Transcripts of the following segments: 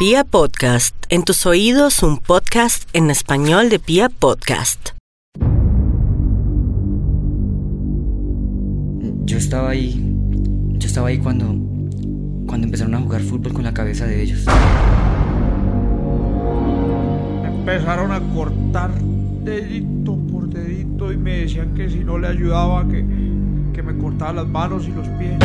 Pia Podcast, en tus oídos un podcast en español de Pia Podcast. Yo estaba ahí, yo estaba ahí cuando, cuando empezaron a jugar fútbol con la cabeza de ellos. Empezaron a cortar dedito por dedito y me decían que si no le ayudaba, que, que me cortaba las manos y los pies.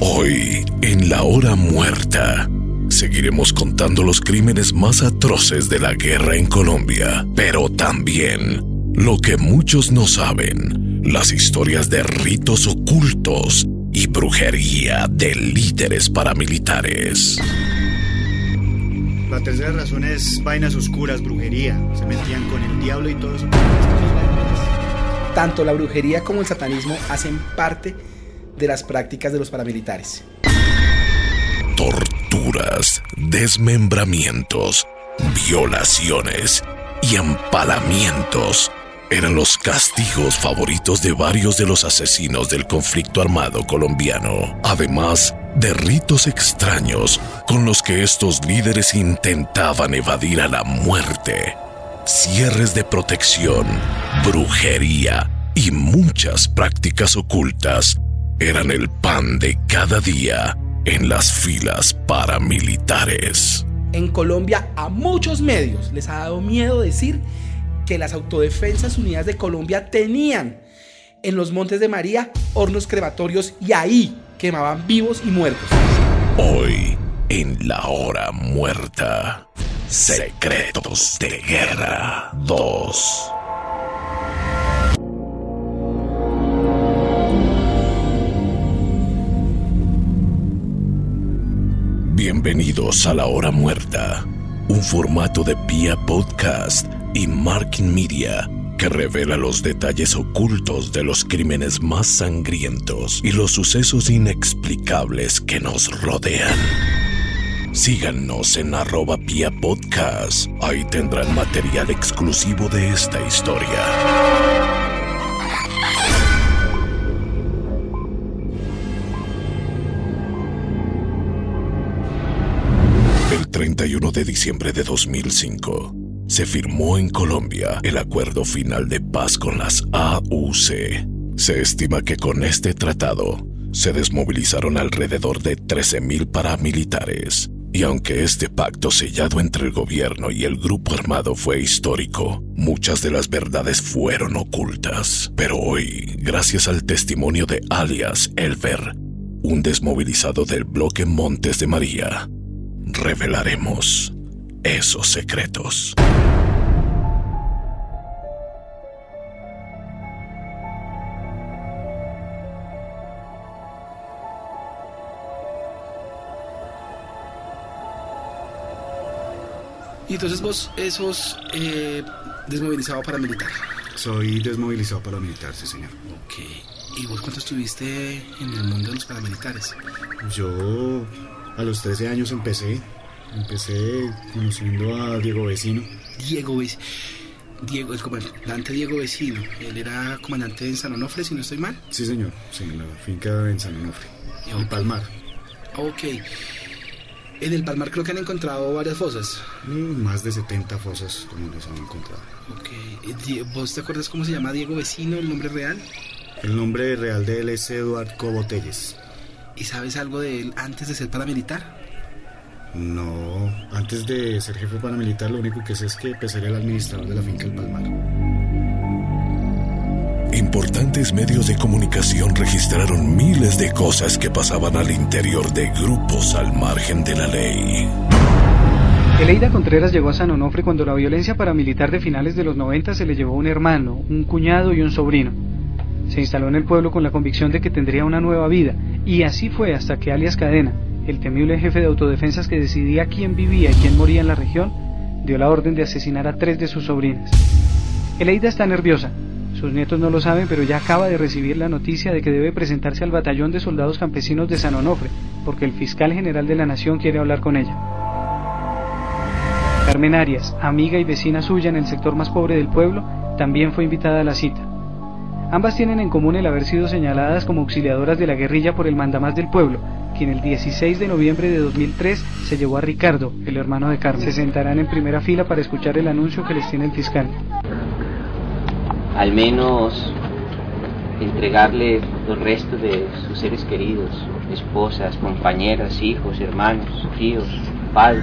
Hoy, en la hora muerta, seguiremos contando los crímenes más atroces de la guerra en Colombia, pero también lo que muchos no saben, las historias de ritos ocultos y brujería de líderes paramilitares. La tercera razón es vainas oscuras, brujería. Se metían con el diablo y todo eso. Tanto la brujería como el satanismo hacen parte de las prácticas de los paramilitares. Desmembramientos, violaciones y empalamientos eran los castigos favoritos de varios de los asesinos del conflicto armado colombiano, además de ritos extraños con los que estos líderes intentaban evadir a la muerte, cierres de protección, brujería y muchas prácticas ocultas eran el pan de cada día en las filas paramilitares. En Colombia a muchos medios les ha dado miedo decir que las Autodefensas Unidas de Colombia tenían en los Montes de María hornos crematorios y ahí quemaban vivos y muertos. Hoy, en la hora muerta, Secretos de Guerra 2. Bienvenidos a la hora muerta, un formato de Pia Podcast y Marking Media que revela los detalles ocultos de los crímenes más sangrientos y los sucesos inexplicables que nos rodean. Síganos en arroba Pia Podcast. Ahí tendrán material exclusivo de esta historia. 31 de diciembre de 2005 se firmó en Colombia el acuerdo final de paz con las AUC. Se estima que con este tratado se desmovilizaron alrededor de 13.000 paramilitares. Y aunque este pacto sellado entre el gobierno y el grupo armado fue histórico, muchas de las verdades fueron ocultas. Pero hoy, gracias al testimonio de alias Elver, un desmovilizado del bloque Montes de María, revelaremos esos secretos. Y entonces vos, esos eh, desmovilizado paramilitar. Soy desmovilizado paramilitar, sí, señor. Ok. ¿Y vos cuánto estuviste en el mundo de los paramilitares? Yo a los 13 años empecé. Empecé conociendo a Diego Vecino. Diego Vecino. Diego, el comandante Diego Vecino. Él era comandante en San Onofre, si no estoy mal. Sí, señor. Sí, en la finca en San Onofre. En Palmar. Ok. En el Palmar creo que han encontrado varias fosas. Mm, Más de 70 fosas como las han encontrado. Ok. Eh, ¿Vos te acuerdas cómo se llama Diego Vecino, el nombre real? El nombre real de él es Eduard Cobo Telles. ¿Y sabes algo de él antes de ser paramilitar? No, antes de ser jefe paramilitar, lo único que sé es que pues, era el administrador de la finca El Palmar. Importantes medios de comunicación registraron miles de cosas que pasaban al interior de grupos al margen de la ley. Eleida Contreras llegó a San Onofre cuando la violencia paramilitar de finales de los 90 se le llevó un hermano, un cuñado y un sobrino. Se instaló en el pueblo con la convicción de que tendría una nueva vida, y así fue hasta que alias Cadena, el temible jefe de autodefensas que decidía quién vivía y quién moría en la región, dio la orden de asesinar a tres de sus sobrinas. Eleida está nerviosa. Sus nietos no lo saben, pero ya acaba de recibir la noticia de que debe presentarse al batallón de soldados campesinos de San Onofre, porque el fiscal general de la nación quiere hablar con ella. Carmen Arias, amiga y vecina suya en el sector más pobre del pueblo, también fue invitada a la cita. Ambas tienen en común el haber sido señaladas como auxiliadoras de la guerrilla por el mandamás del pueblo, quien el 16 de noviembre de 2003 se llevó a Ricardo, el hermano de Carmen. Se sentarán en primera fila para escuchar el anuncio que les tiene el fiscal. Al menos entregarle los restos de sus seres queridos, esposas, compañeras, hijos, hermanos, tíos, padres.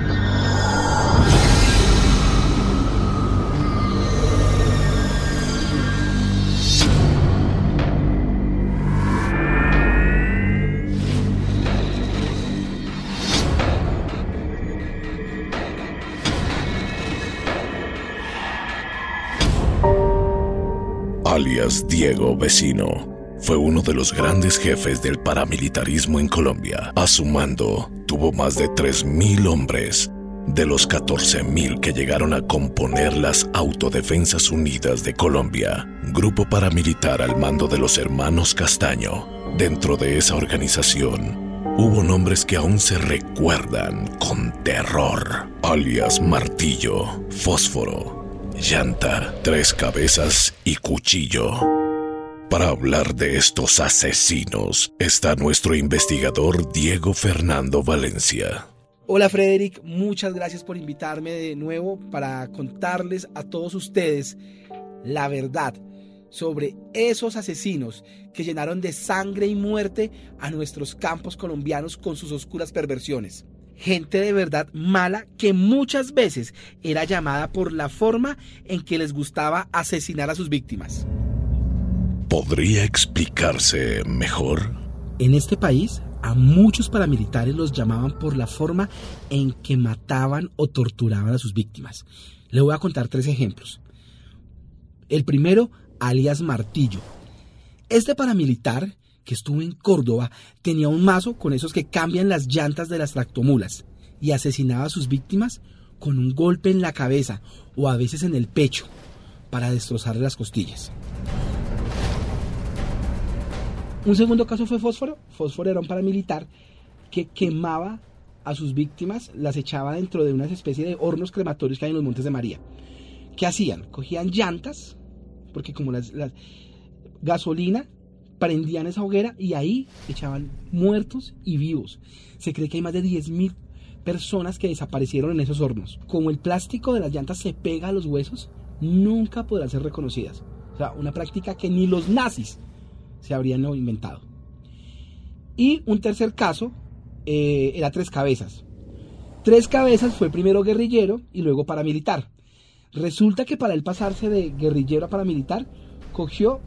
Diego Vecino, fue uno de los grandes jefes del paramilitarismo en Colombia. A su mando tuvo más de 3.000 hombres, de los 14.000 que llegaron a componer las Autodefensas Unidas de Colombia, grupo paramilitar al mando de los hermanos Castaño. Dentro de esa organización, hubo nombres que aún se recuerdan con terror, alias Martillo, Fósforo, llanta, tres cabezas y cuchillo. Para hablar de estos asesinos está nuestro investigador Diego Fernando Valencia. Hola Frederick, muchas gracias por invitarme de nuevo para contarles a todos ustedes la verdad sobre esos asesinos que llenaron de sangre y muerte a nuestros campos colombianos con sus oscuras perversiones gente de verdad mala que muchas veces era llamada por la forma en que les gustaba asesinar a sus víctimas. ¿Podría explicarse mejor? En este país a muchos paramilitares los llamaban por la forma en que mataban o torturaban a sus víctimas. Le voy a contar tres ejemplos. El primero, alias Martillo. Este paramilitar que estuvo en Córdoba tenía un mazo con esos que cambian las llantas de las tractomulas y asesinaba a sus víctimas con un golpe en la cabeza o a veces en el pecho para destrozarle las costillas. Un segundo caso fue Fósforo. Fósforo era un paramilitar que quemaba a sus víctimas, las echaba dentro de una especie de hornos crematorios que hay en los Montes de María. ¿Qué hacían? Cogían llantas, porque como las, las gasolina prendían esa hoguera y ahí echaban muertos y vivos. Se cree que hay más de 10.000 personas que desaparecieron en esos hornos. Como el plástico de las llantas se pega a los huesos, nunca podrán ser reconocidas. O sea, una práctica que ni los nazis se habrían inventado. Y un tercer caso eh, era Tres Cabezas. Tres Cabezas fue primero guerrillero y luego paramilitar. Resulta que para él pasarse de guerrillero a paramilitar, cogió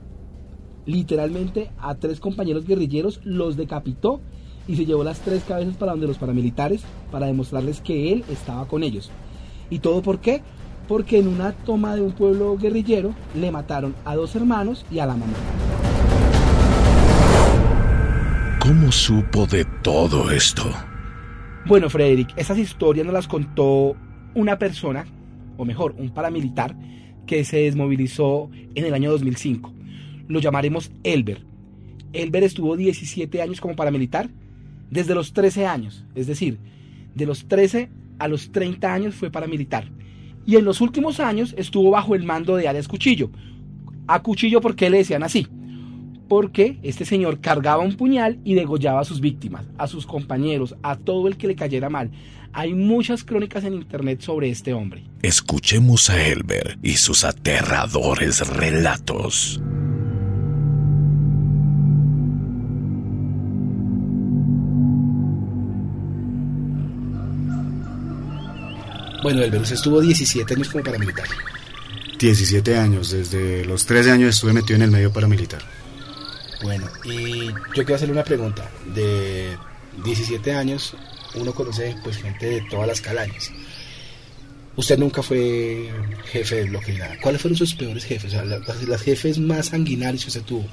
literalmente a tres compañeros guerrilleros, los decapitó y se llevó las tres cabezas para donde los paramilitares para demostrarles que él estaba con ellos. ¿Y todo por qué? Porque en una toma de un pueblo guerrillero le mataron a dos hermanos y a la mamá. ¿Cómo supo de todo esto? Bueno, Frederick, esas historias nos las contó una persona, o mejor, un paramilitar, que se desmovilizó en el año 2005 lo llamaremos Elber. Elber estuvo 17 años como paramilitar, desde los 13 años, es decir, de los 13 a los 30 años fue paramilitar. Y en los últimos años estuvo bajo el mando de Arias Cuchillo. A Cuchillo, ¿por qué le decían así? Porque este señor cargaba un puñal y degollaba a sus víctimas, a sus compañeros, a todo el que le cayera mal. Hay muchas crónicas en internet sobre este hombre. Escuchemos a Elber y sus aterradores relatos. Bueno, el Venus estuvo 17 años como paramilitar. 17 años, desde los 13 años estuve metido en el medio paramilitar. Bueno, y yo quiero hacerle una pregunta. De 17 años, uno conoce pues gente de todas las calañas. Usted nunca fue jefe de bloque ni nada. ¿Cuáles fueron sus peores jefes? O sea, las, jefes más sanguinarios que usted tuvo.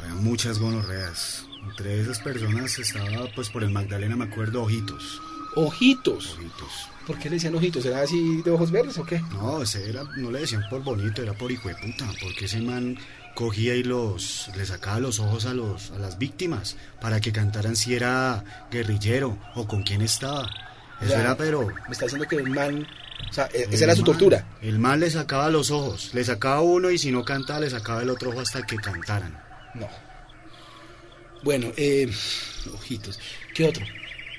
Había muchas gonorreas. Entre esas personas estaba, pues por el Magdalena, me acuerdo, Ojitos. Ojitos. Ojitos. ¿Por qué le decían ojitos? ¿Era así de ojos verdes o qué? No, ese era, no le decían por bonito, era por hijo de puta, porque ese man cogía y los le sacaba los ojos a los a las víctimas para que cantaran si era guerrillero o con quién estaba. Eso era pero me está diciendo que un man O sea, e- esa era su tortura. El mal le sacaba los ojos, le sacaba uno y si no cantaba le sacaba el otro ojo hasta que cantaran. No. Bueno, eh, ojitos. ¿Qué otro?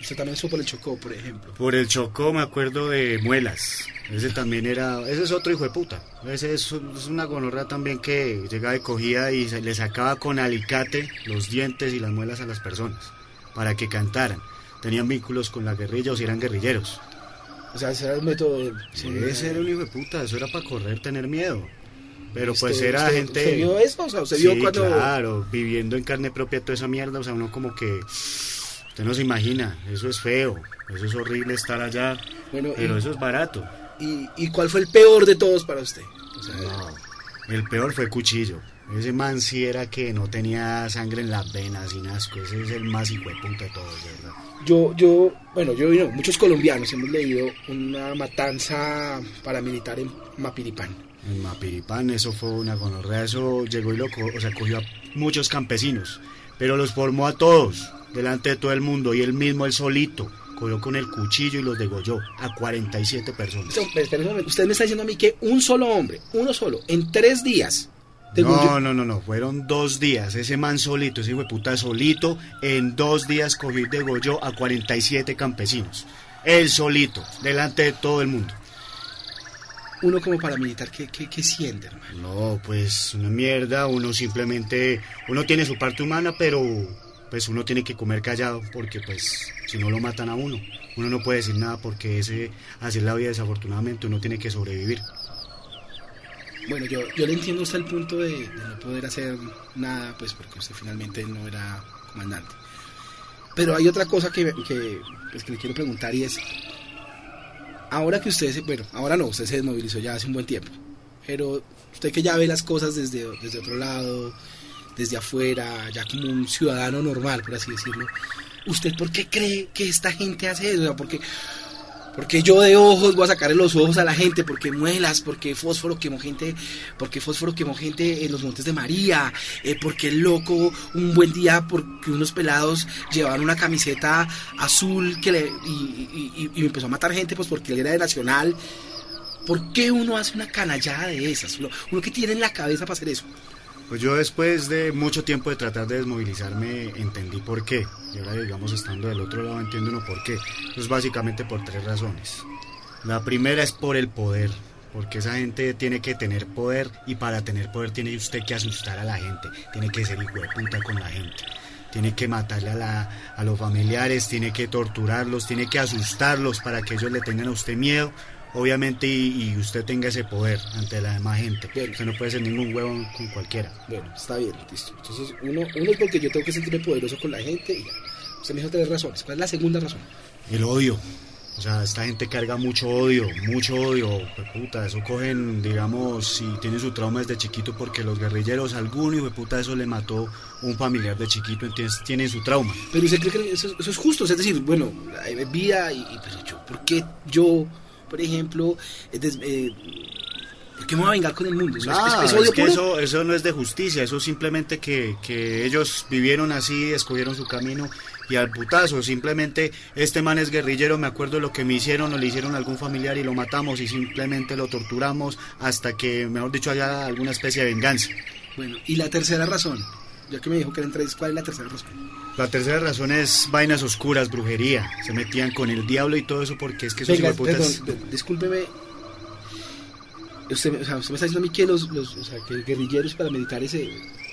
Usted también supo el Chocó, por ejemplo. Por el Chocó me acuerdo de Muelas. Ese también era, ese es otro hijo de puta. Ese es, es una gonorrea también que llegaba y cogía y se- le sacaba con alicate los dientes y las muelas a las personas para que cantaran. Tenían vínculos con la guerrilla o si eran guerrilleros. O sea, ese era el método. Sí, ese era un hijo de puta, eso era para correr, tener miedo. Pero pues ¿Usted- era usted- gente... usted vio eso? O sea, ¿usted vio Sí, cuando- claro, viviendo en carne propia toda esa mierda, o sea, uno como que... Usted no se imagina, eso es feo, eso es horrible estar allá, Bueno, pero y- eso es barato. ¿Y, y cuál fue el peor de todos para usted? O sea, El peor fue Cuchillo. Ese man sí era que no tenía sangre en las venas, sin asco. Ese es el más hijo de todos, verdad. Yo, yo, bueno, yo y no, muchos colombianos hemos leído una matanza paramilitar en Mapiripán. En Mapiripán eso fue una gonorrea, eso llegó y lo o sea, cogió a muchos campesinos, pero los formó a todos, delante de todo el mundo, y él mismo, él solito, cogió con el cuchillo y los degolló a 47 personas. Usted me está diciendo a mí que un solo hombre, uno solo, en tres días, No, no, no, no, fueron dos días, ese man solito, ese hijo de puta solito, en dos días cogió y degolló a 47 campesinos. Él solito, delante de todo el mundo. uno como paramilitar, ¿qué, qué, qué siente, hermano? No, pues una mierda, uno simplemente, uno tiene su parte humana, pero pues uno tiene que comer callado, porque pues si no lo matan a uno, uno no puede decir nada porque ese, así es la vida desafortunadamente, uno tiene que sobrevivir. Bueno, yo, yo le entiendo hasta el punto de, no poder hacer nada, pues porque usted finalmente no era comandante. Pero hay otra cosa que, que, pues, que le quiero preguntar y es, ahora que usted se, bueno, ahora no, usted se desmovilizó ya hace un buen tiempo, pero usted que ya ve las cosas desde, desde otro lado, desde afuera, ya como un ciudadano normal, por así decirlo, ¿usted por qué cree que esta gente hace eso? O sea, porque yo de ojos voy a sacarle los ojos a la gente, porque muelas, porque fósforo quemó gente, porque fósforo quemó gente en los montes de María, eh, porque el loco un buen día porque unos pelados llevaban una camiseta azul que le, y, y- empezó a matar gente pues porque él era de Nacional. ¿Por qué uno hace una canallada de esas? Uno, uno que tiene en la cabeza para hacer eso. Pues yo después de mucho tiempo de tratar de desmovilizarme entendí por qué. Y ahora digamos estando del otro lado entiendo uno por qué. Pues básicamente por tres razones. La primera es por el poder. Porque esa gente tiene que tener poder y para tener poder tiene usted que asustar a la gente. Tiene que ser hijo de con la gente. Tiene que matarle a, la- a los familiares, tiene que torturarlos, tiene que asustarlos para que ellos le tengan a usted miedo. Obviamente y, y usted tenga ese poder ante la demás gente. Usted no puede ser ningún huevo con cualquiera. Bueno, está bien, listo. Entonces, uno, uno es porque yo tengo que sentirme poderoso con la gente y ya. Usted me dijo tres razones. ¿Cuál es la segunda razón? El odio. O sea, esta gente carga mucho odio, mucho odio. Pues, puta, eso cogen, digamos, si tienen su trauma desde chiquito porque los guerrilleros, alguno hijo de puta, eso le mató un familiar de chiquito, entonces tienen su trauma. Pero usted cree que eso, eso es justo, es decir, bueno, hay vida y, y, pero yo, ¿por qué yo, por ejemplo, eh, des- eh, ¿por qué me voy a vengar con el mundo? ¿Eso es- Ah, es, es es odio que eso, eso no es de justicia, eso simplemente que, que ellos vivieron así, escogieron su camino y al putazo, simplemente este man es guerrillero, me acuerdo lo que me hicieron o le hicieron a algún familiar y lo matamos y simplemente lo torturamos hasta que, mejor dicho, haya alguna especie de venganza. Bueno, y la tercera razón, ya que me dijo que eran tres, ¿cuál es la tercera razón? La tercera razón es vainas oscuras, brujería, se metían con el diablo y todo eso porque es que esos Venga, hijueputas- perdón, de- discúlpeme. Usted, me- o sea, usted me está diciendo a mí que los, los o sea, que guerrilleros paramilitares se,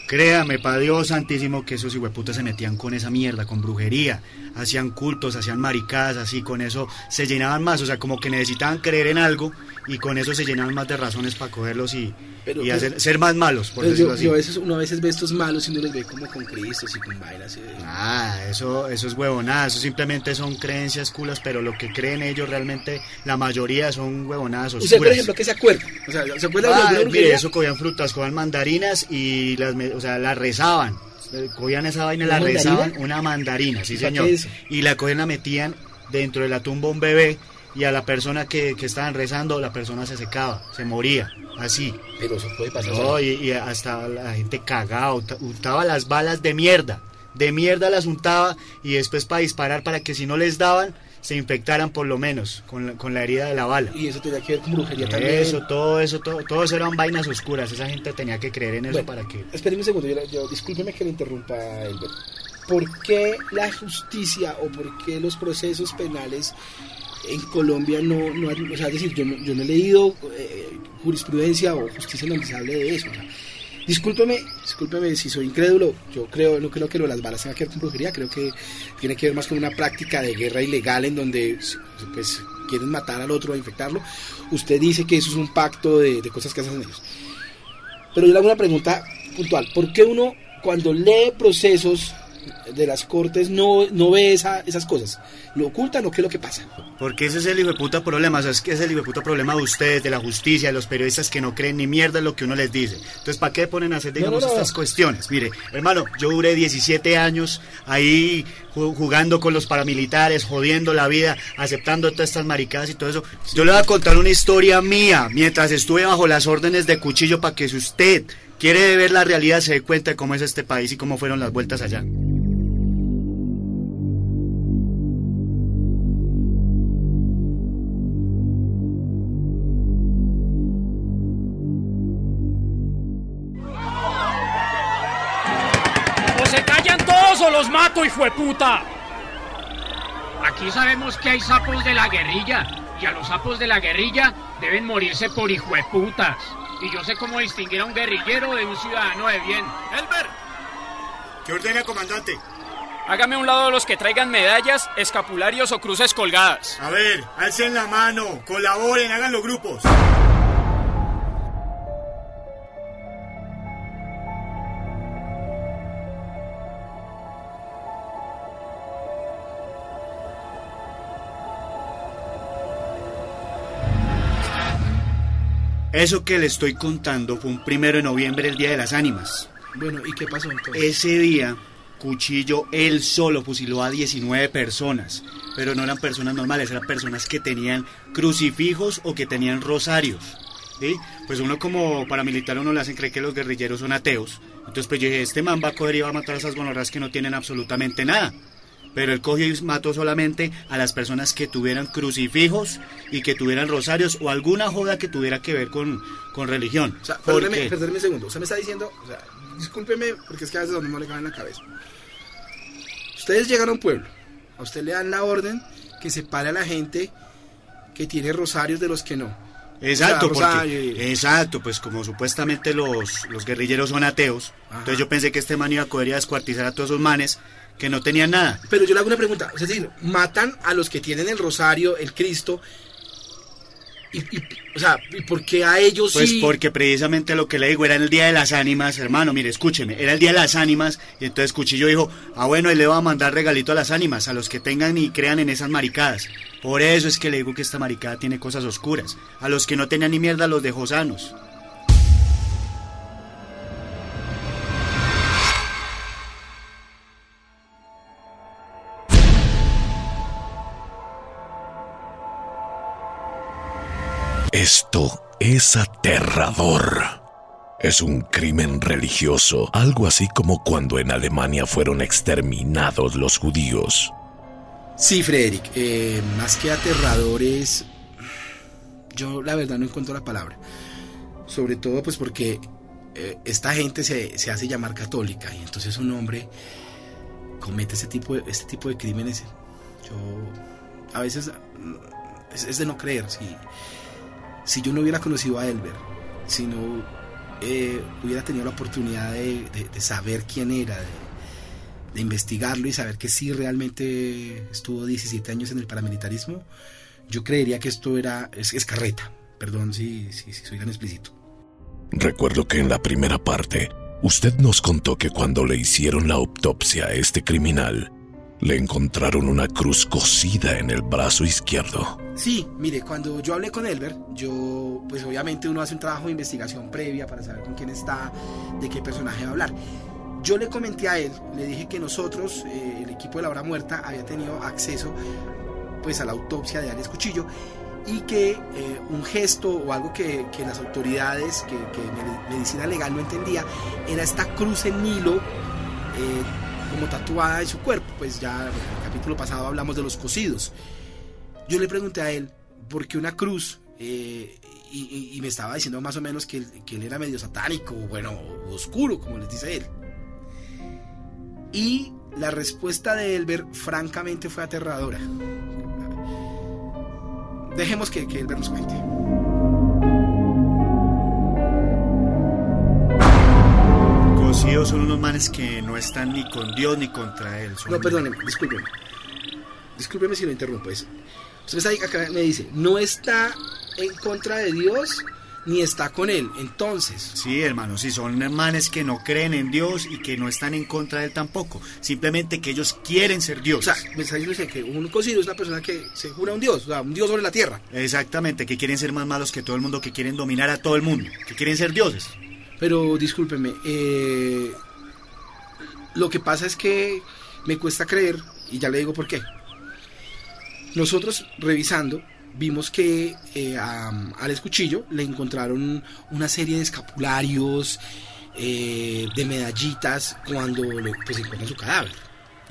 Créame, Padre Dios Santísimo, que esos hijueputas se metían con esa mierda, con brujería. Hacían cultos, hacían maricadas, así, con eso se llenaban más. O sea, como que necesitaban creer en algo y con eso se llenaban más de razones para cogerlos y, Pero- y pero- hacer, ser más malos, por Pero decirlo yo, así. yo a veces, uno a veces ve estos malos y uno los ve como con Cristo y con vainas. Ah, eso, eso es huevonadas, eso simplemente son creencias culas, pero lo que creen ellos realmente, la mayoría son huevonadas oscuras. Usted, por ejemplo, ¿qué se acuerda? O sea, ¿se acuerda Ah, mire, eso cogían frutas, cogían mandarinas y las, o sea, las rezaban. Eh, Cogían esa vaina y ¿Una la rezaban, una mandarina, sí ¿Y para señor. Y la cogían, la metían dentro de la tumba un bebé y a la persona que, que estaban rezando, la persona se secaba, se moría, así. Pero eso puede pasar. No, y, y hasta la gente cagada, unta- untaba las balas de mierda, de mierda las untaba y después para disparar para que si no les daban, se infectaran por lo menos con la, con la herida de la bala. Y eso tenía que ver con brujería también. Eso, todo eso, todo, todo eso eran vainas oscuras. Esa gente tenía que creer en eso Bueno, para que... Espéreme un segundo, yo, yo- discúlpeme que le interrumpa, Elber. ¿Por qué la justicia o por qué los procesos penales en Colombia no, no o sea, es decir, yo no, he leído eh, jurisprudencia o justicia hable de eso. o sea, discúlpeme, discúlpeme si soy incrédulo, yo creo, no creo que lo de las balas tenga que ver con brujería, creo que tiene que ver más con una práctica de guerra ilegal en donde pues quieren matar al otro, a infectarlo. Usted dice que eso es un pacto de, de cosas que hacen ellos. Pero yo le hago una pregunta puntual. ¿Por qué uno cuando lee procesos de las cortes no, no ve esa- esas cosas? ¿Lo ocultan o qué es lo que pasa? Porque ese es el hijo de puta problema, o sea, es que es el hijo de puta problema de ustedes, de la justicia, de los periodistas que no creen ni mierda en lo que uno les dice. Entonces, ¿para qué ponen a hacer, digamos, no, no. estas cuestiones? Mire, hermano, yo duré 17 años ahí ju- jugando con los paramilitares, jodiendo la vida, aceptando todas estas maricadas y todo eso. Yo le voy a contar una historia mía, mientras estuve bajo las órdenes de cuchillo, para que si usted quiere ver la realidad, se dé cuenta de cómo es este país y cómo fueron las vueltas allá. Los mato, hijo de puta. Aquí sabemos que hay sapos de la guerrilla y a los sapos de la guerrilla deben morirse por hijueputas. Y yo sé cómo distinguir a un guerrillero de un ciudadano de bien. Elber, ¿Qué ordena, comandante? Hágame a un lado de los que traigan medallas, escapularios o cruces colgadas. A ver, alcen la mano, colaboren, hagan los grupos. Eso que le estoy contando fue un primero de noviembre, el Día de las Ánimas. Bueno, ¿y qué pasó entonces? Ese día, Cuchillo él solo fusiló a 19 personas, pero no eran personas normales, eran personas que tenían crucifijos o que tenían rosarios. ¿sí? Pues uno como paramilitar uno le hacen creer que los guerrilleros son ateos. Entonces pues yo dije, este man va a coger y va a matar a esas gonorras que no tienen absolutamente nada. Pero él cogió y mató solamente a las personas que tuvieran crucifijos y que tuvieran rosarios o alguna joda que tuviera que ver con, con religión. O sea, ¿Por perdóneme, perdóneme un segundo. Usted me está diciendo, o sea, discúlpeme, porque es que a veces a uno no le cabe en la cabeza. Ustedes llegan a un pueblo, a usted le dan la orden que separe a la gente que tiene rosarios de los que no. Exacto, O sea, porque- y- exacto, pues como supuestamente los, los guerrilleros son ateos, entonces yo pensé que este man iba a a descuartizar a todos esos manes que no tenían nada. Pero yo le hago una pregunta, es decir, matan a los que tienen el rosario, el Cristo, y, y- o sea, ¿y por qué a ellos Pues sí? porque precisamente lo que le digo era el día de las ánimas, hermano, mire, escúcheme, era el día de las ánimas, y entonces Cuchillo dijo, ah bueno, él le va a mandar regalito a las ánimas, a los que tengan y crean en esas maricadas. Por eso es que le digo que esta maricada tiene cosas oscuras. A los que no tenían ni mierda los dejó sanos. Esto es aterrador. Es un crimen religioso, algo así como cuando en Alemania fueron exterminados los judíos. Sí, Frederick, eh, más que aterradores, yo la verdad no encuentro la palabra. Sobre todo pues porque eh, esta gente se, se hace llamar católica y entonces un hombre comete este tipo de, este tipo de crímenes. Yo a veces es, es de no creer. Si, si yo no hubiera conocido a Elber, si no eh, hubiera tenido la oportunidad de, saber quién era, de, investigarlo y saber que sí realmente estuvo 17 años en el paramilitarismo, yo creería que esto era es. Perdón si, si soy tan explícito. Recuerdo que en la primera parte, usted nos contó que cuando le hicieron la autopsia a este criminal, le encontraron una cruz cosida en el brazo izquierdo. Sí, mire, cuando yo hablé con Elber, yo, pues obviamente uno hace un trabajo de investigación previa para saber con quién está, de qué personaje va a hablar. Yo le comenté a él, le dije que nosotros, eh, el equipo de la hora muerta, había tenido acceso pues a la autopsia de Alex Cuchillo y que eh, un gesto o algo que, las autoridades, que, que medi- medicina legal no entendía, era esta cruz en Nilo eh, como tatuada en su cuerpo. Pues ya en el capítulo pasado hablamos de los cosidos. Yo le pregunté a él por qué una cruz eh, y, me estaba diciendo más o menos que, él- que él era medio satánico, bueno, oscuro, como les dice él. Y la respuesta de Elber francamente fue aterradora. Dejemos que, que Elber nos cuente. Cocidos son unos manes que no están ni con Dios ni contra él. No, perdóneme, discúlpeme. Discúlpeme si lo interrumpo. Es, está ahí- acá me dice, no está en contra de Dios ni está con él. Entonces, Sí, hermano, sí, son manes que no creen en Dios y que no están en contra de él tampoco. Simplemente que ellos quieren ser Dios. o sea, me está diciendo que un cocido es una persona que se jura un Dios, o sea, un Dios sobre la tierra. Exactamente, que quieren ser más malos que todo el mundo, que quieren dominar a todo el mundo, que quieren ser dioses. Pero discúlpeme, eh, lo que pasa es que me cuesta creer, y ya le digo por qué. Nosotros revisando, vimos que eh, a Alex Cuchillo le encontraron una serie de escapularios, eh, de medallitas, cuando le, pues, encuentran su cadáver.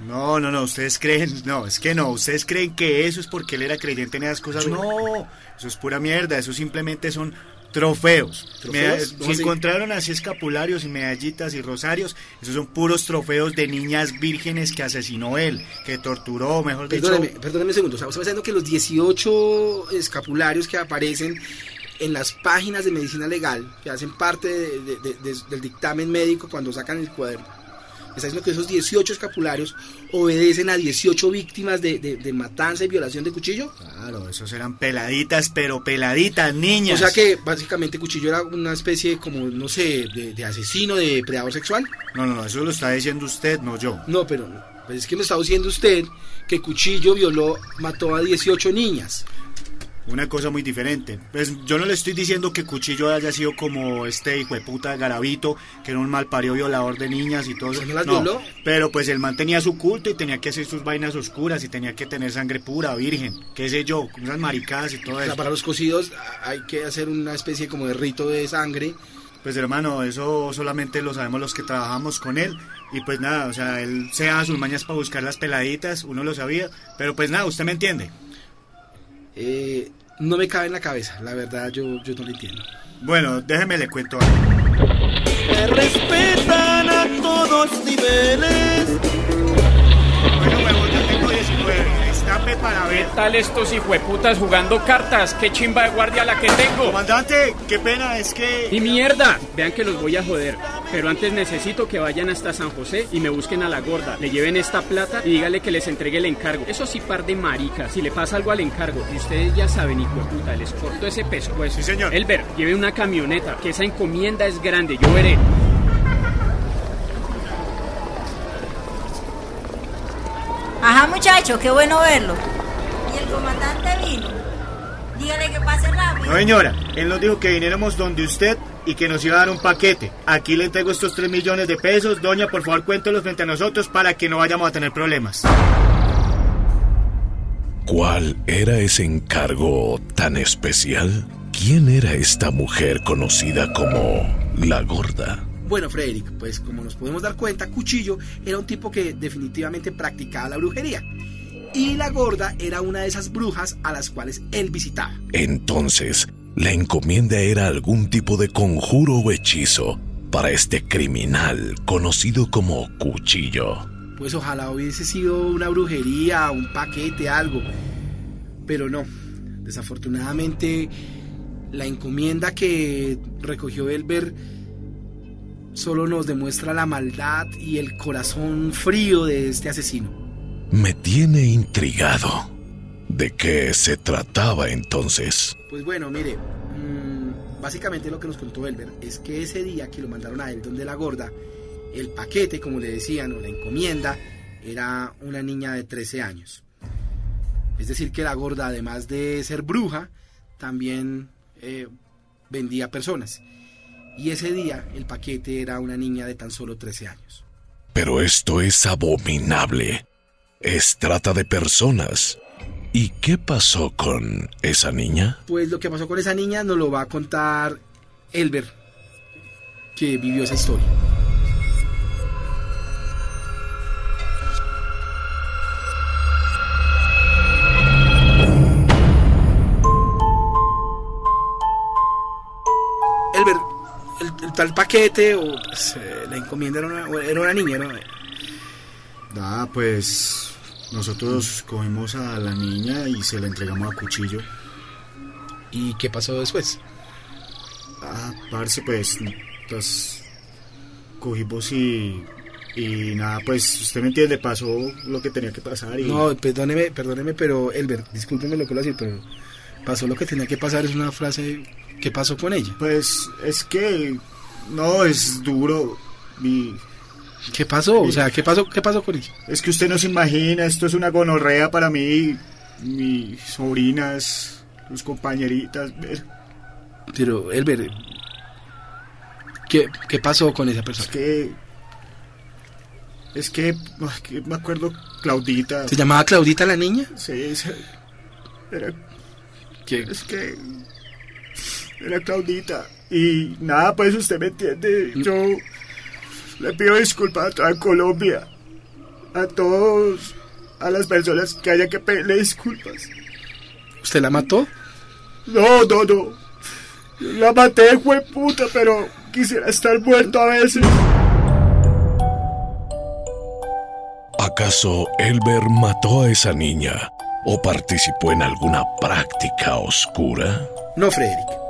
No, no, no, ustedes creen, no, es que no, ustedes creen que eso es porque él era creyente en esas cosas. No, eso es pura mierda, eso simplemente son trofeos. ¿Trofeos? Meda- ¿Cómo si así? encontraron así escapularios y medallitas y rosarios, esos son puros trofeos de niñas vírgenes que asesinó él, que torturó, mejor dicho. Perdóneme, perdóneme un segundo. O sea, usted me está diciendo que los 18 escapularios que aparecen en las páginas de medicina legal, que hacen parte de- de- de- de- del dictamen médico cuando sacan el cuaderno, me está diciendo que esos 18 escapularios obedecen a 18 víctimas de, de- de matanza y violación de cuchillo. Claro, esos eran peladitas, pero peladitas, niñas. O sea que básicamente Cuchillo era una especie como, no sé, de, de asesino, de depredador sexual. No, no, no, eso lo está diciendo usted, no yo. No, pero pues es que me está diciendo usted que Cuchillo violó, mató a 18 niñas. Una cosa muy diferente. Pues yo no le estoy diciendo que Cuchillo haya sido como este hijo de puta Garavito, que era un malparido violador de niñas y todo eso. ¿No pero pues el man tenía su culto y tenía que hacer sus vainas oscuras y tenía que tener sangre pura, virgen, qué sé yo, esas maricadas y todo O sea, eso. para los cocidos hay que hacer una especie como de rito de sangre. Pues hermano, eso solamente lo sabemos los que trabajamos con él. Y pues nada, o sea, él se daba sus mañas para buscar las peladitas, uno lo sabía. Pero pues nada, usted me entiende. Eh, no me cabe en la cabeza, la verdad yo, yo no lo entiendo. Bueno, déjeme le cuento algo. Me respetan a todos niveles. Bueno, 19. Para ver. ¿Qué tal estos hijueputas jugando cartas? ¡Qué chimba de guardia la que tengo! Comandante, qué pena, es que... ¡Y mierda! Vean que los voy a joder. Pero antes necesito que vayan hasta San José y me busquen a la gorda. Le lleven esta plata y dígale que les entregue el encargo. Eso sí, par de maricas. Si le pasa algo al encargo, y ustedes ya saben, hijo de puta, les corto ese pescuezo. Sí, señor. Elber, lleve una camioneta, que esa encomienda es grande, yo veré. Qué bueno verlo. Y el comandante vino. Dígale que pase rápido. No, señora, él nos dijo que viniéramos donde usted y que nos iba a dar un paquete. Aquí le entrego estos 3 millones de pesos. Doña, por favor, cuéntelos frente a nosotros para que no vayamos a tener problemas. ¿Cuál era ese encargo tan especial? ¿Quién era esta mujer conocida como la gorda? Bueno, Frederick, pues como nos podemos dar cuenta, Cuchillo era un tipo que definitivamente practicaba la brujería. Y la gorda era una de esas brujas a las cuales él visitaba. Entonces, la encomienda era algún tipo de conjuro o hechizo para este criminal conocido como Cuchillo. Pues ojalá hubiese sido una brujería, un paquete, algo. Pero no. Desafortunadamente, la encomienda que recogió Elber solo nos demuestra la maldad y el corazón frío de este asesino. Me tiene intrigado. ¿De qué se trataba entonces? Pues bueno, mire, mm, básicamente lo que nos contó Elber es que ese día que lo mandaron a él donde la gorda, el paquete, como le decían, o la encomienda, era una niña de 13 años. Es decir, que la gorda, además de ser bruja, también eh, vendía personas. Y ese día el paquete era una niña de tan solo 13 años. Pero esto es abominable. Es trata de personas. ¿Y qué pasó con esa niña? Pues lo que pasó con esa niña nos lo va a contar Elber, que vivió esa historia. Está el paquete o pues, eh, la encomienda era una, era una niña, ¿no? Ah, pues nosotros cogimos a la niña y se la entregamos a Cuchillo. ¿Y qué pasó después? Ah, parce, pues, pues cogimos y y nada, pues usted me entiende, pasó lo que tenía que pasar y No, perdóneme, perdóneme, pero Elber, discúlpeme lo que lo decir, pero pasó lo que tenía que pasar es una frase ¿qué pasó con ella? pues es que no es duro y ¿Qué pasó? O sea, ¿qué pasó, qué pasó con ella? es que usted no se imagina, esto es una gonorrea para mí, mis sobrinas, sus compañeritas, ver, Pero Elber, ¿qué, qué pasó con esa persona? es que es que, que me acuerdo Claudita, ¿Se llamaba Claudita la niña? sí, se- era ¿Qué? Es que era Claudita. Y nada, pues usted me entiende. Yo le pido disculpas a toda Colombia. A todos. A las personas que haya que pedirle disculpas. ¿Usted la mató? No, no, no. Yo la maté, fue puta, pero quisiera estar muerto a veces. ¿Acaso Elber mató a esa niña o participó en alguna práctica oscura? No, Frederick.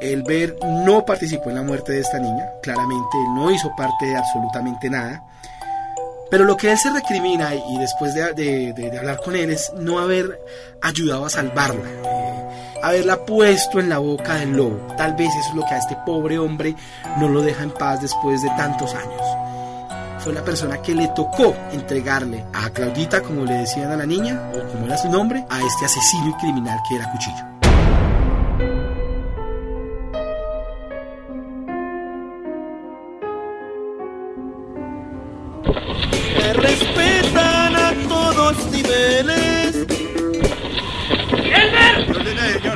Elber no participó en la muerte de esta niña. Claramente no hizo parte de absolutamente nada. Pero lo que él se recrimina y después de, de- de- de hablar con él es no haber ayudado a salvarla. eh, haberla puesto en la boca del lobo. Tal vez eso es lo que a este pobre hombre no lo deja en paz después de tantos años. Fue la persona que le tocó entregarle a Claudita, como le decían a la niña, o como era su nombre, a este asesino y criminal que era Cuchillo.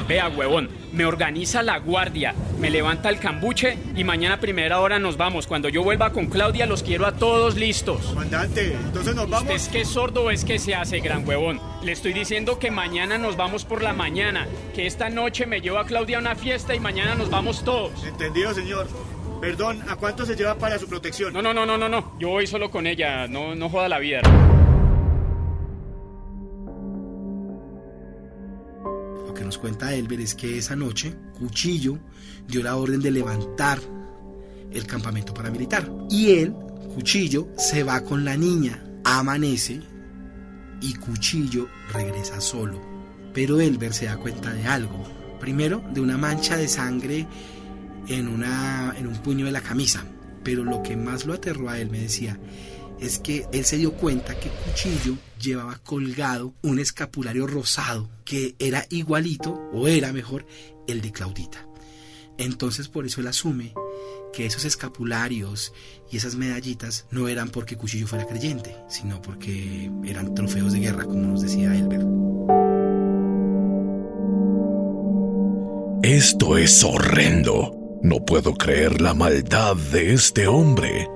Vea, huevón, me organiza la guardia, me levanta el cambuche y mañana a primera hora nos vamos. Cuando yo vuelva con Claudia los quiero a todos listos. Comandante, entonces nos ¿Usted es que es sordo o es que se hace, gran huevón? Le estoy diciendo que mañana nos vamos por la mañana, que esta noche me llevo a Claudia a una fiesta y mañana nos vamos todos. Entendido, señor. Perdón, ¿a cuánto se lleva para su protección? No, no, no, no, no, no. Yo voy solo con ella, no, no joda la vida. Que nos cuenta Elber es que esa noche Cuchillo dio la orden de levantar el campamento paramilitar. Y él, Cuchillo, se va con la niña, amanece y Cuchillo regresa solo. Pero Elber se da cuenta de algo. Primero, de una mancha de sangre en, una, en un puño de la camisa. Pero lo que más lo aterró a él, me decía, es que él se dio cuenta que Cuchillo llevaba colgado un escapulario rosado que era igualito, o era mejor, el de Claudita. Entonces por eso él asume que esos escapularios y esas medallitas no eran porque Cuchillo fuera creyente, sino porque eran trofeos de guerra, como nos decía Elber. Esto es horrendo. No puedo creer la maldad de este hombre.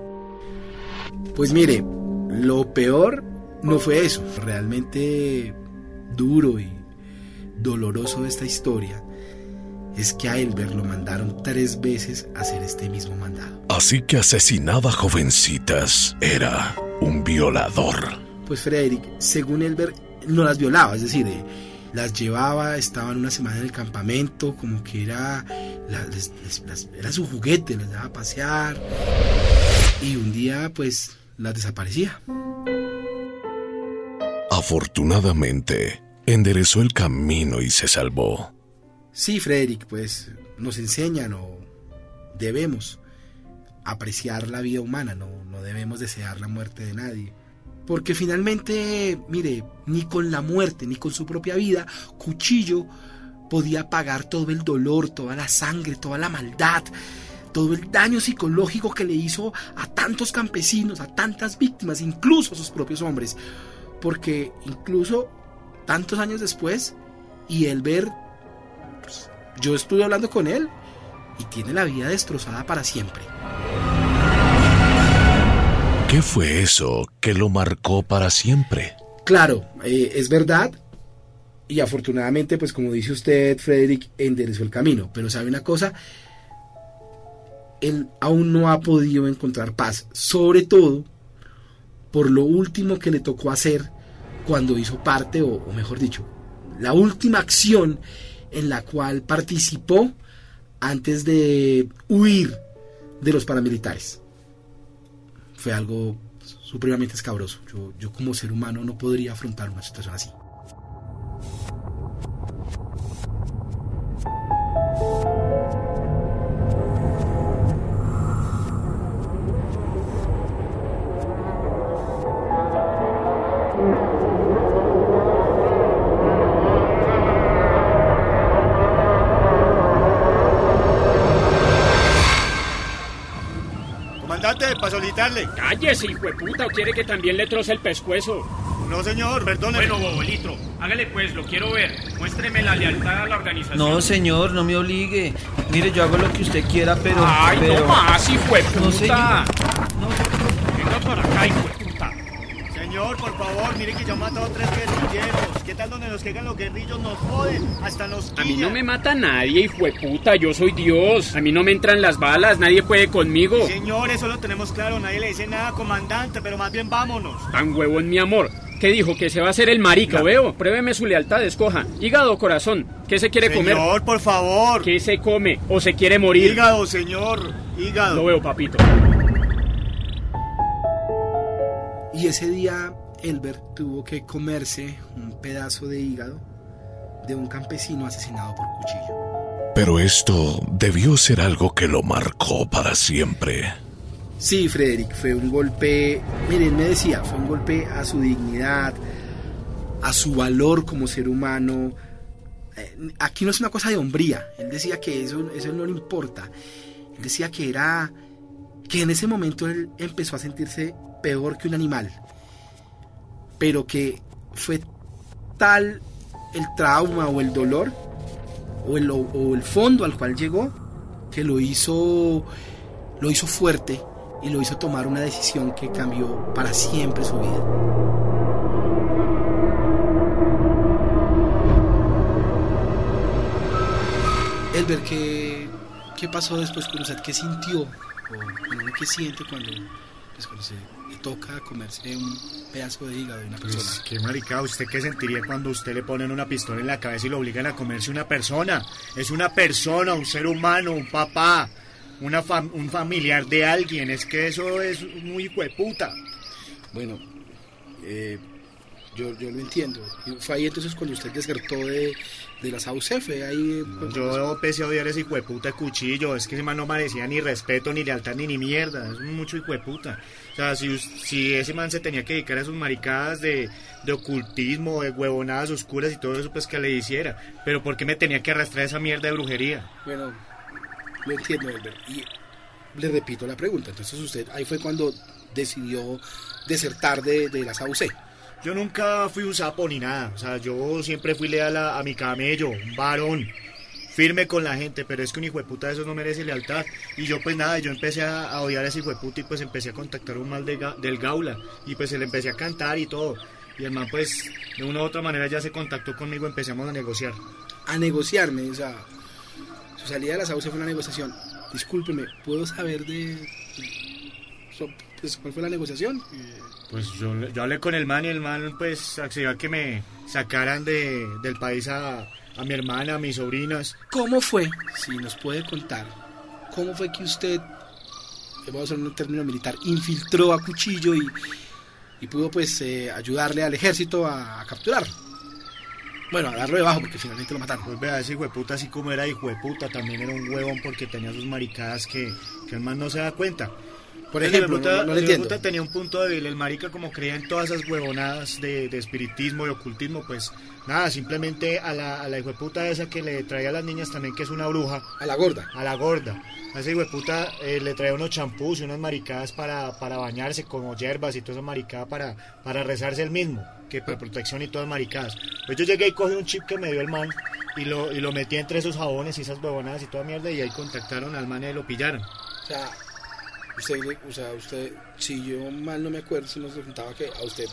Pues mire, lo peor no fue eso. Realmente duro y doloroso de esta historia es que a Elber lo mandaron tres veces a hacer este mismo mandado. Así que asesinaba jovencitas. Era un violador. Pues Frederick, según Elber, no las violaba, es decir, eh, las llevaba, estaban una semana en el campamento, como que era, la- les- les- las- era su juguete, las daba a pasear y un día pues las desaparecía. Afortunadamente, enderezó el camino y se salvó. Sí, Frederick, pues nos enseñan o debemos apreciar la vida humana, no, no debemos desear la muerte de nadie. Porque finalmente, mire, ni con la muerte, ni con su propia vida, Cuchillo podía pagar todo el dolor, toda la sangre, toda la maldad, todo el daño psicológico que le hizo a tantos campesinos, a tantas víctimas, incluso a sus propios hombres. Porque incluso tantos años después, y el ver pues, yo estuve hablando con él y tiene la vida destrozada para siempre. ¿Qué fue eso que lo marcó para siempre? Claro, eh, es verdad. Y afortunadamente, pues como dice usted, Frederick, enderezó el camino. Pero sabe una cosa, él aún no ha podido encontrar paz, sobre todo por lo último que le tocó hacer cuando hizo parte, o, mejor dicho, la última acción en la cual participó antes de huir de los paramilitares. Fue algo supremamente escabroso. Yo, yo como ser humano no podría afrontar una situación así. Cállese, hijo de puta, o quiere que también le troce el pescuezo. No, señor, perdone. Bueno, bobolito, hágale pues, lo quiero ver. Muéstreme la lealtad a la organización. No, señor, no me obligue. Mire, yo hago lo que usted quiera, pero. Ay, pero... no más, hijo de puta. No, señor. Venga para acá, hijo de puta. Señor, por favor, mire que yo he matado a tres guerrilleros. ¿Qué tal donde nos caigan los guerrillos? Nos joden, hasta nos A mí no me mata nadie, hijo de puta. Yo soy Dios. A mí no me entran las balas, nadie puede conmigo. Señor, eso lo tenemos claro, nadie le dice nada, comandante, pero más bien vámonos. Tan huevo en mi amor. ¿Qué dijo? ¿Que se va a hacer el marica, veo? Pruébeme su lealtad, escoja. Hígado corazón. ¿Qué se quiere comer? Señor, por favor. ¿Qué se come? ¿O se quiere morir? Hígado, señor, hígado. Lo veo, papito. Y ese día Elber tuvo que comerse un pedazo de hígado de un campesino asesinado por cuchillo. Pero esto debió ser algo que lo marcó para siempre. Sí, Frederick, fue un golpe, miren, me decía, fue un golpe a su dignidad, a su valor como ser humano. Eh, Aquí no es una cosa de hombría, él decía que eso, eso no le importa. Él decía que era, que en ese momento él empezó a sentirse peor que un animal, pero que fue tal el trauma o el dolor o el, o el fondo al cual llegó que lo hizo, lo hizo fuerte y lo hizo tomar una decisión que cambió para siempre su vida. Elber, ¿qué, ¿qué pasó después con usted? ¿Qué sintió? O, ¿Qué siente cuando, pues, cuando se le toca comerse un pedazo de hígado de una persona? Pues, qué marica, ¿usted qué sentiría cuando usted le ponen una pistola en la cabeza y lo obligan a comerse una persona? Es una persona, un ser humano, un papá, una fam- un familiar de alguien. Es que eso es muy hijueputa. Bueno, eh, yo, yo lo entiendo. Fue ahí entonces cuando usted desertó de, de las AUC, fue ahí... Yo empecé a odiar ese hijueputa cuchillo. Es que ese man no merecía ni respeto, ni lealtad, ni, ni mierda. Es mucho hijueputa. O sea, si, si ese man se tenía que dedicar a sus maricadas de, de ocultismo, de huevonadas oscuras y todo eso, pues que le hiciera. Pero ¿por qué me tenía que arrastrar esa mierda de brujería? Bueno, lo entiendo, Elber. Y le repito la pregunta. Entonces usted ahí fue cuando decidió desertar de, de las AUC. Yo nunca fui un sapo ni nada. O sea, yo siempre fui leal a, a mi camello, un varón. Firme con la gente, pero es que un hijo de puta de esos no merece lealtad. Y yo pues nada, yo empecé a, a odiar a ese hijo de puta y pues empecé a contactar un mal del Gaula. Y pues se le empecé a cantar y todo. Y el man pues de una u otra manera ya se contactó conmigo, empezamos a negociar. A negociarme, o sea, su salida de las AUC fue una negociación. Discúlpeme, ¿puedo saber de... pues, cuál fue la negociación? Pues yo, yo hablé con el man y el man pues accedió a que me sacaran de, del país a, a mi hermana, a mis sobrinas. ¿Cómo fue, si nos puede contar, cómo fue que usted, eh, vamos a usar un término militar, infiltró a Cuchillo y, y pudo pues eh, ayudarle al ejército a, a capturarlo? Bueno, a darlo de bajo porque finalmente lo mataron. Pues vea, ese hijo de puta, así como era hijo de puta, también era un huevón porque tenía sus maricadas que, que el man no se da cuenta. Por ejemplo, de puta- no- no entiendo. tenía un punto débil, el marica como creía en todas esas huevonadas de, de espiritismo y ocultismo, pues nada, simplemente a la, a la hijo de puta esa que le traía a las niñas también que es una bruja. A la gorda. A la gorda. A ese hijo de puta eh, le traía unos champús y unas maricadas para, para bañarse, como hierbas y toda esa maricada para, para rezarse el mismo, que por protección y todas maricadas. Pues yo llegué y cogí un chip que me dio el man y lo, y lo metí entre esos jabones y esas huevonadas y toda mierda y ahí contactaron al man y lo pillaron. O sea, usted, o sea, usted, si yo mal no me acuerdo, si nos contaba que a usted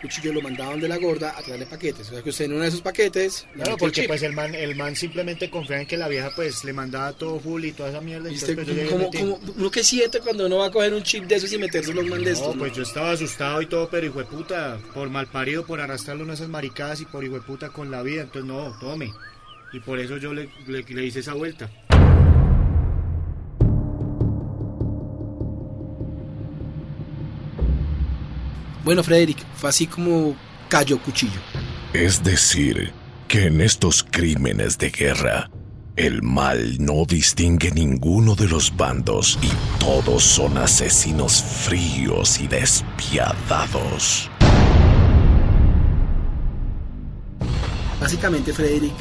Cuchillo lo mandaban de la gorda a traerle paquetes. O sea que usted en uno de esos paquetes. Claro, el porque pues el man, el man simplemente confía en que la vieja pues le mandaba todo full y toda esa mierda. ¿Y entonces, usted pues, yo le cómo- cómo- uno que siente cuando uno va a coger un chip de esos y meterse los man de estos? No, pues yo estaba asustado y todo, pero hijo de puta, por mal parido, por arrastrarlo en esas maricadas y por hijo de puta con la vida, entonces no, tome. Y por eso yo le, le, le hice esa vuelta. Bueno, Frederick, fue así como cayó Cuchillo. Es decir, que en estos crímenes de guerra, el mal no distingue ninguno de los bandos y todos son asesinos fríos y despiadados. Básicamente, Frederick,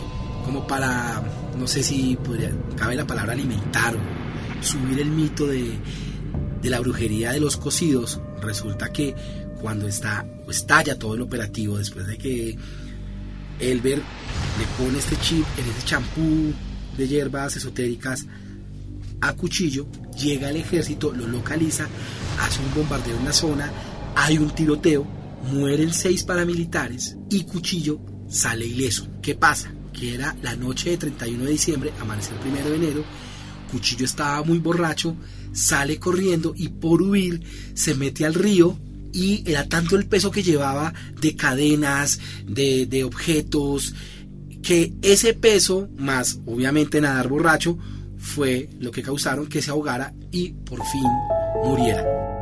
como para, no sé si podría, cabe la palabra alimentar o subir el mito de, de la brujería de los cocidos, resulta que cuando está estalla todo el operativo, después de que Elber le pone este chip en ese champú de hierbas esotéricas a cuchillo, llega el ejército, lo localiza, hace un bombardeo en la zona, hay un tiroteo, mueren seis paramilitares y Cuchillo sale ileso. ¿Qué pasa? Que era la noche de 31 de diciembre, amanecer primero de enero, Cuchillo estaba muy borracho, sale corriendo y por huir se mete al río y era tanto el peso que llevaba de cadenas, de, de objetos, que ese peso, más obviamente nadar borracho, fue lo que causaron que se ahogara y por fin muriera.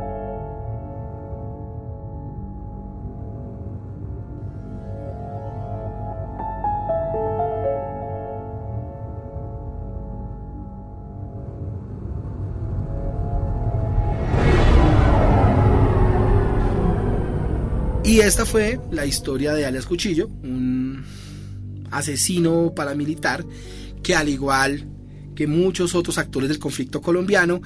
Y esta fue la historia de alias Cuchillo, un asesino paramilitar que al igual que muchos otros actores del conflicto colombiano,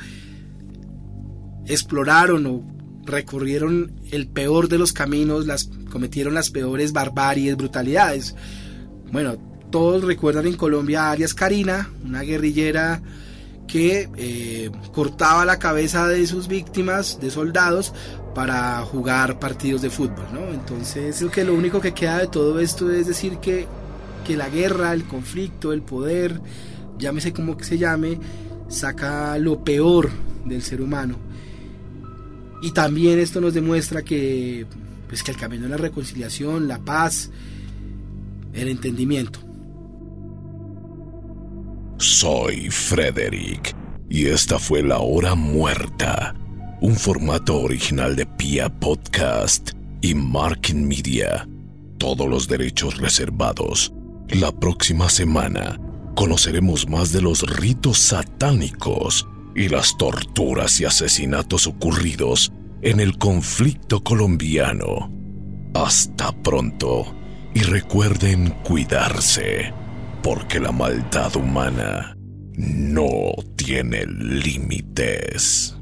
exploraron o recorrieron el peor de los caminos, las, cometieron las peores barbaries, brutalidades. Bueno, todos recuerdan en Colombia a alias Karina, una guerrillera que eh, cortaba la cabeza de sus víctimas, de soldados, para jugar partidos de fútbol, ¿no? Entonces, creo que lo único que queda de todo esto es decir que, que la guerra, el conflicto, el poder, llámese como que se llame, saca lo peor del ser humano. Y también esto nos demuestra que, pues, que el camino es la reconciliación, la paz, el entendimiento. Soy Frederick y esta fue La Hora Muerta, un formato original de Pia Podcast y Markin Media. Todos los derechos reservados. La próxima semana conoceremos más de los ritos satánicos y las torturas y asesinatos ocurridos en el conflicto colombiano. Hasta pronto y recuerden cuidarse, porque la maldad humana no tiene límites.